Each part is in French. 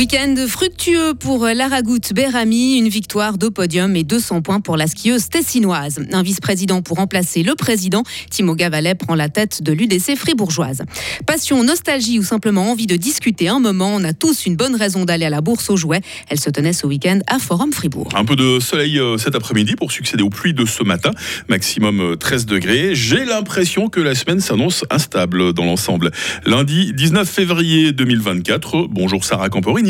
Week-end fructueux pour Laragout Berami, une victoire de podium et 200 points pour la skieuse tessinoise. Un vice-président pour remplacer le président, Timo Gavalet prend la tête de l'UDC fribourgeoise. Passion, nostalgie ou simplement envie de discuter un moment, on a tous une bonne raison d'aller à la bourse aux jouets. Elle se tenait ce week-end à Forum Fribourg. Un peu de soleil euh, cet après-midi pour succéder aux pluies de ce matin, maximum 13 euh, degrés. J'ai l'impression que la semaine s'annonce instable dans l'ensemble. Lundi 19 février 2024. Bonjour Sarah Camporini.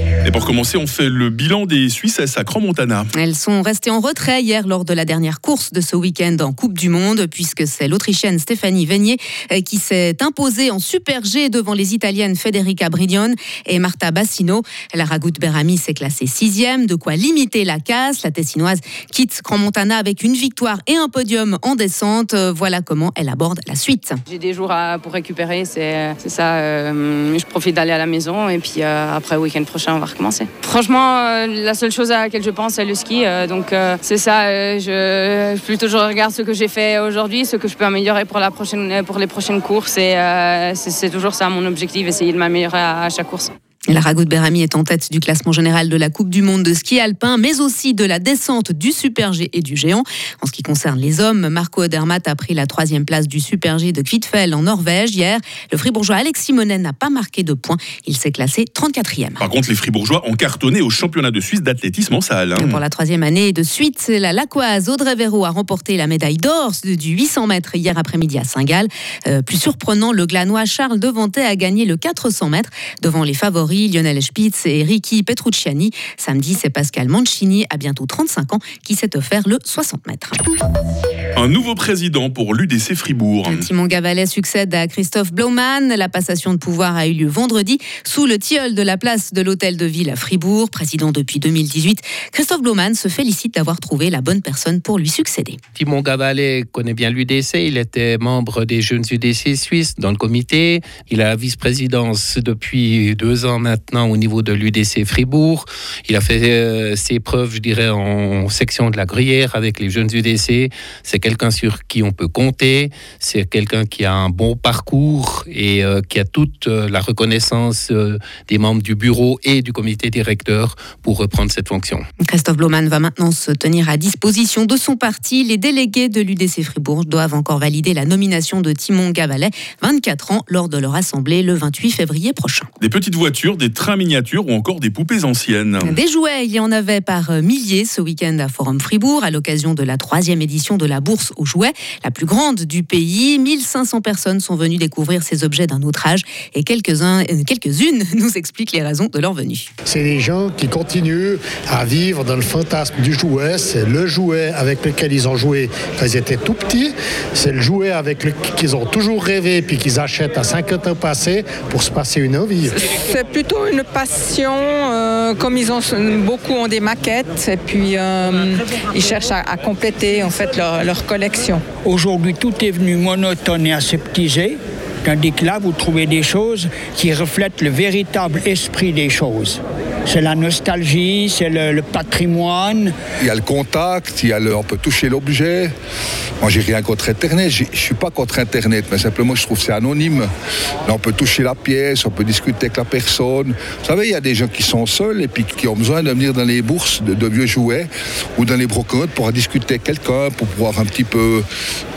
Et pour commencer, on fait le bilan des Suisses à Grand-Montana. Elles sont restées en retrait hier lors de la dernière course de ce week-end en Coupe du Monde, puisque c'est l'Autrichienne Stéphanie Veignier euh, qui s'est imposée en Super G devant les Italiennes Federica Bridion et Marta Bassino. La Ragout Berami s'est classée sixième, de quoi limiter la casse. La Tessinoise quitte Grand-Montana avec une victoire et un podium en descente. Voilà comment elle aborde la suite. J'ai des jours pour récupérer, c'est ça. Euh, je profite d'aller à la maison et puis euh, après le week-end prochain, on va recommencer. Franchement, euh, la seule chose à laquelle je pense, c'est le ski. donc c'est ça. je plutôt je regarde ce que j'ai fait aujourd'hui, ce que je peux améliorer pour la prochaine, pour les prochaines courses. Et c'est toujours ça mon objectif, essayer de m'améliorer à chaque course. La Ragout Berami est en tête du classement général de la Coupe du Monde de ski alpin, mais aussi de la descente du Super G et du géant. En ce qui concerne les hommes, Marco Odermatt a pris la troisième place du Super G de Kvitfell en Norvège hier. Le fribourgeois Alex Simonen n'a pas marqué de points. Il s'est classé 34e. Par contre, les fribourgeois ont cartonné au championnat de Suisse d'athlétisme en salle. Hein. Pour la troisième année de suite, la Lacoise Audrey Véro a remporté la médaille d'or du 800 mètres hier après-midi à Saint-Gall. Euh, plus surprenant, le glanois Charles Devantet a gagné le 400 mètres devant les favoris Lionel Spitz et Ricky Petrucciani. Samedi, c'est Pascal Mancini, à bientôt 35 ans, qui s'est offert le 60 mètres. Un nouveau président pour l'UDC Fribourg. Timon Gavalet succède à Christophe Blaumann. La passation de pouvoir a eu lieu vendredi sous le tilleul de la place de l'Hôtel de Ville à Fribourg. Président depuis 2018, Christophe Blaumann se félicite d'avoir trouvé la bonne personne pour lui succéder. Timon Gavalet connaît bien l'UDC. Il était membre des jeunes UDC suisses dans le comité. Il a la vice-présidence depuis deux ans maintenant au niveau de l'UDC Fribourg. Il a fait euh, ses preuves, je dirais, en section de la Gruyère avec les jeunes UDC. C'est quelqu'un sur qui on peut compter. C'est quelqu'un qui a un bon parcours et euh, qui a toute euh, la reconnaissance des membres du bureau et du comité directeur pour reprendre cette fonction. Christophe Bloman va maintenant se tenir à disposition de son parti. Les délégués de l'UDC Fribourg doivent encore valider la nomination de Timon Gavalet, 24 ans, lors de leur assemblée le 28 février prochain. Des petites voitures, des trains miniatures ou encore des poupées anciennes. Des jouets, il y en avait par milliers ce week-end à Forum Fribourg à l'occasion de la troisième édition de la bourse aux jouets, la plus grande du pays. 1500 personnes sont venues découvrir ces objets d'un autre âge et quelques-uns, euh, quelques-unes nous expliquent les raisons de leur venue. C'est des gens qui continuent à vivre dans le fantasme du jouet. C'est le jouet avec lequel ils ont joué quand ils étaient tout petits. C'est le jouet avec lequel ils ont toujours rêvé puis qu'ils achètent à 50 ans passés pour se passer une envie. C'est plutôt une passion. Euh, comme ils ont beaucoup ont des maquettes et puis euh, ils cherchent à, compléter en fait leur, leur collection. Aujourd'hui, tout est venu monotone et aseptisé. Tandis que là, vous trouvez des choses qui reflètent le véritable esprit des choses. C'est la nostalgie, c'est le, patrimoine. Il y a le contact, il y a le, on peut toucher l'objet. Moi, j'ai rien contre Internet. Je suis pas contre Internet, mais simplement, je trouve c'est anonyme. Là, on peut toucher la pièce, on peut discuter avec la personne. Vous savez, il y a des gens qui sont seuls et puis qui ont besoin de venir dans les bourses de, vieux jouets ou dans les brocantes pour discuter avec quelqu'un, pour pouvoir un petit peu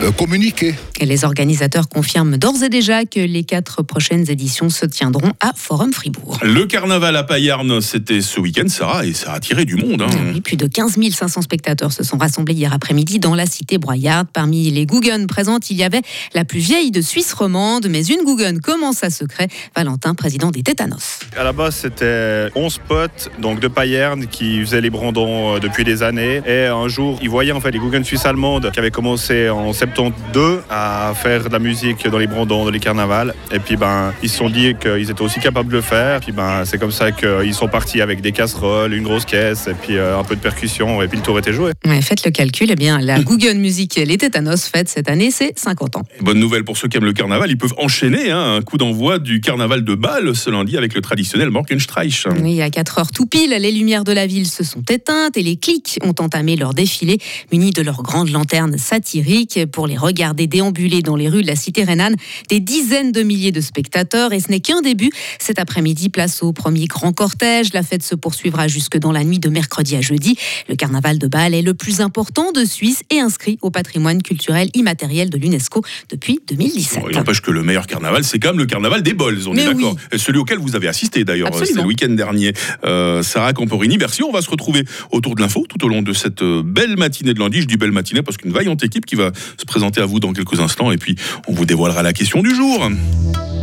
euh, communiquer. Et les organisateurs confirment d'ores et déjà que les quatre prochaines éditions se tiendront à Forum Fribourg. Le carnaval à Payarn, c'était ce week-end, Sarah, et ça a attiré du monde. Hein. plus de 15 500 spectateurs se sont rassemblés hier après-midi dans la cité broyarde. Parmi les Guggen présentes, il y avait la plus vieille de Suisse romande, mais une Guggen commence à secret. Valentin, président des Tétanos. À la base, c'était 11 potes donc de Payerne qui faisaient les brandons euh, depuis des années. Et un jour, ils voyaient en fait les Guggen suisses allemandes qui avaient commencé en 72 à faire de la musique dans les brandons, dans les carnavals. Et puis ben, ils se sont dit qu'ils étaient aussi capables de le faire. Puis ben, c'est comme ça qu'ils sont partis parti avec des casseroles, une grosse caisse et puis un peu de percussion et puis le tour était joué. faites le calcul, eh bien la Google Music Les Tétanos fête cette année ses 50 ans. Bonne nouvelle pour ceux qui aiment le carnaval, ils peuvent enchaîner hein, un coup d'envoi du carnaval de Bâle ce lundi avec le traditionnel Morgenstreich. Oui, à 4 heures tout pile, les lumières de la ville se sont éteintes et les clics ont entamé leur défilé munis de leurs grandes lanternes satiriques pour les regarder déambuler dans les rues de la cité rhénane. Des dizaines de milliers de spectateurs et ce n'est qu'un début. Cet après-midi, place au premier grand cortège. La fête se poursuivra jusque dans la nuit de mercredi à jeudi. Le carnaval de Bâle est le plus important de Suisse et inscrit au patrimoine culturel immatériel de l'UNESCO depuis 2017. il n'empêche que le meilleur carnaval, c'est quand même le carnaval des bols, on est d'accord. Celui auquel vous avez assisté d'ailleurs, c'est le week-end dernier. Euh, Sarah Camporini, merci. On va se retrouver autour de l'info tout au long de cette euh, belle matinée de lundi. Je dis belle matinée parce qu'une vaillante équipe qui va se présenter à vous dans quelques instants et puis on vous dévoilera la question du jour.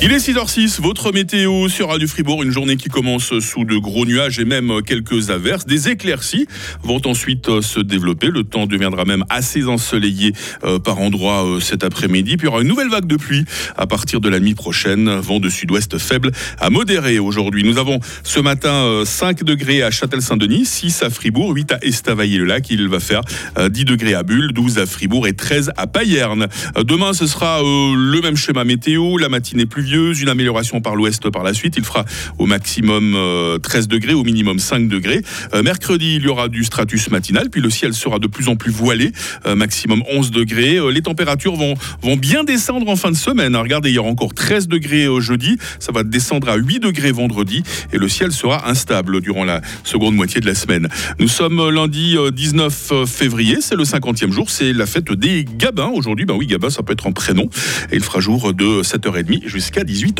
Il est 6h06, votre météo sur Radio Fribourg, une journée qui commence sous de gros nuages et même quelques averses. Des éclaircies vont ensuite euh, se développer. Le temps deviendra même assez ensoleillé euh, par endroits euh, cet après-midi. Puis il y aura une nouvelle vague de pluie à partir de la nuit prochaine. Vent de sud-ouest faible à modéré aujourd'hui. Nous avons ce matin 5 degrés à Châtel-Saint-Denis, 6 à Fribourg, 8 à Estavayer-le-Lac. Il va faire 10 degrés à Bulle, 12 à Fribourg et 13 à Payerne. Demain, ce sera le même schéma météo. La matinée une amélioration par l'ouest par la suite. Il fera au maximum 13 euh, degrés, au minimum 5 degrés. Euh, mercredi, il y aura du stratus matinal, puis le ciel sera de plus en plus voilé, euh, maximum 11 degrés. les températures vont, vont bien descendre en fin de semaine. Hein. Regardez, il y aura encore 13 degrés jeudi, ça va descendre à 8 degrés vendredi, et le ciel sera instable durant la seconde moitié de la semaine. Nous sommes lundi 19 février, c'est le 50e jour, c'est la fête des Gabins aujourd'hui. Ben oui, Gabin, ça peut être un prénom, et il fera jour de 7h30 jusqu'à 18h.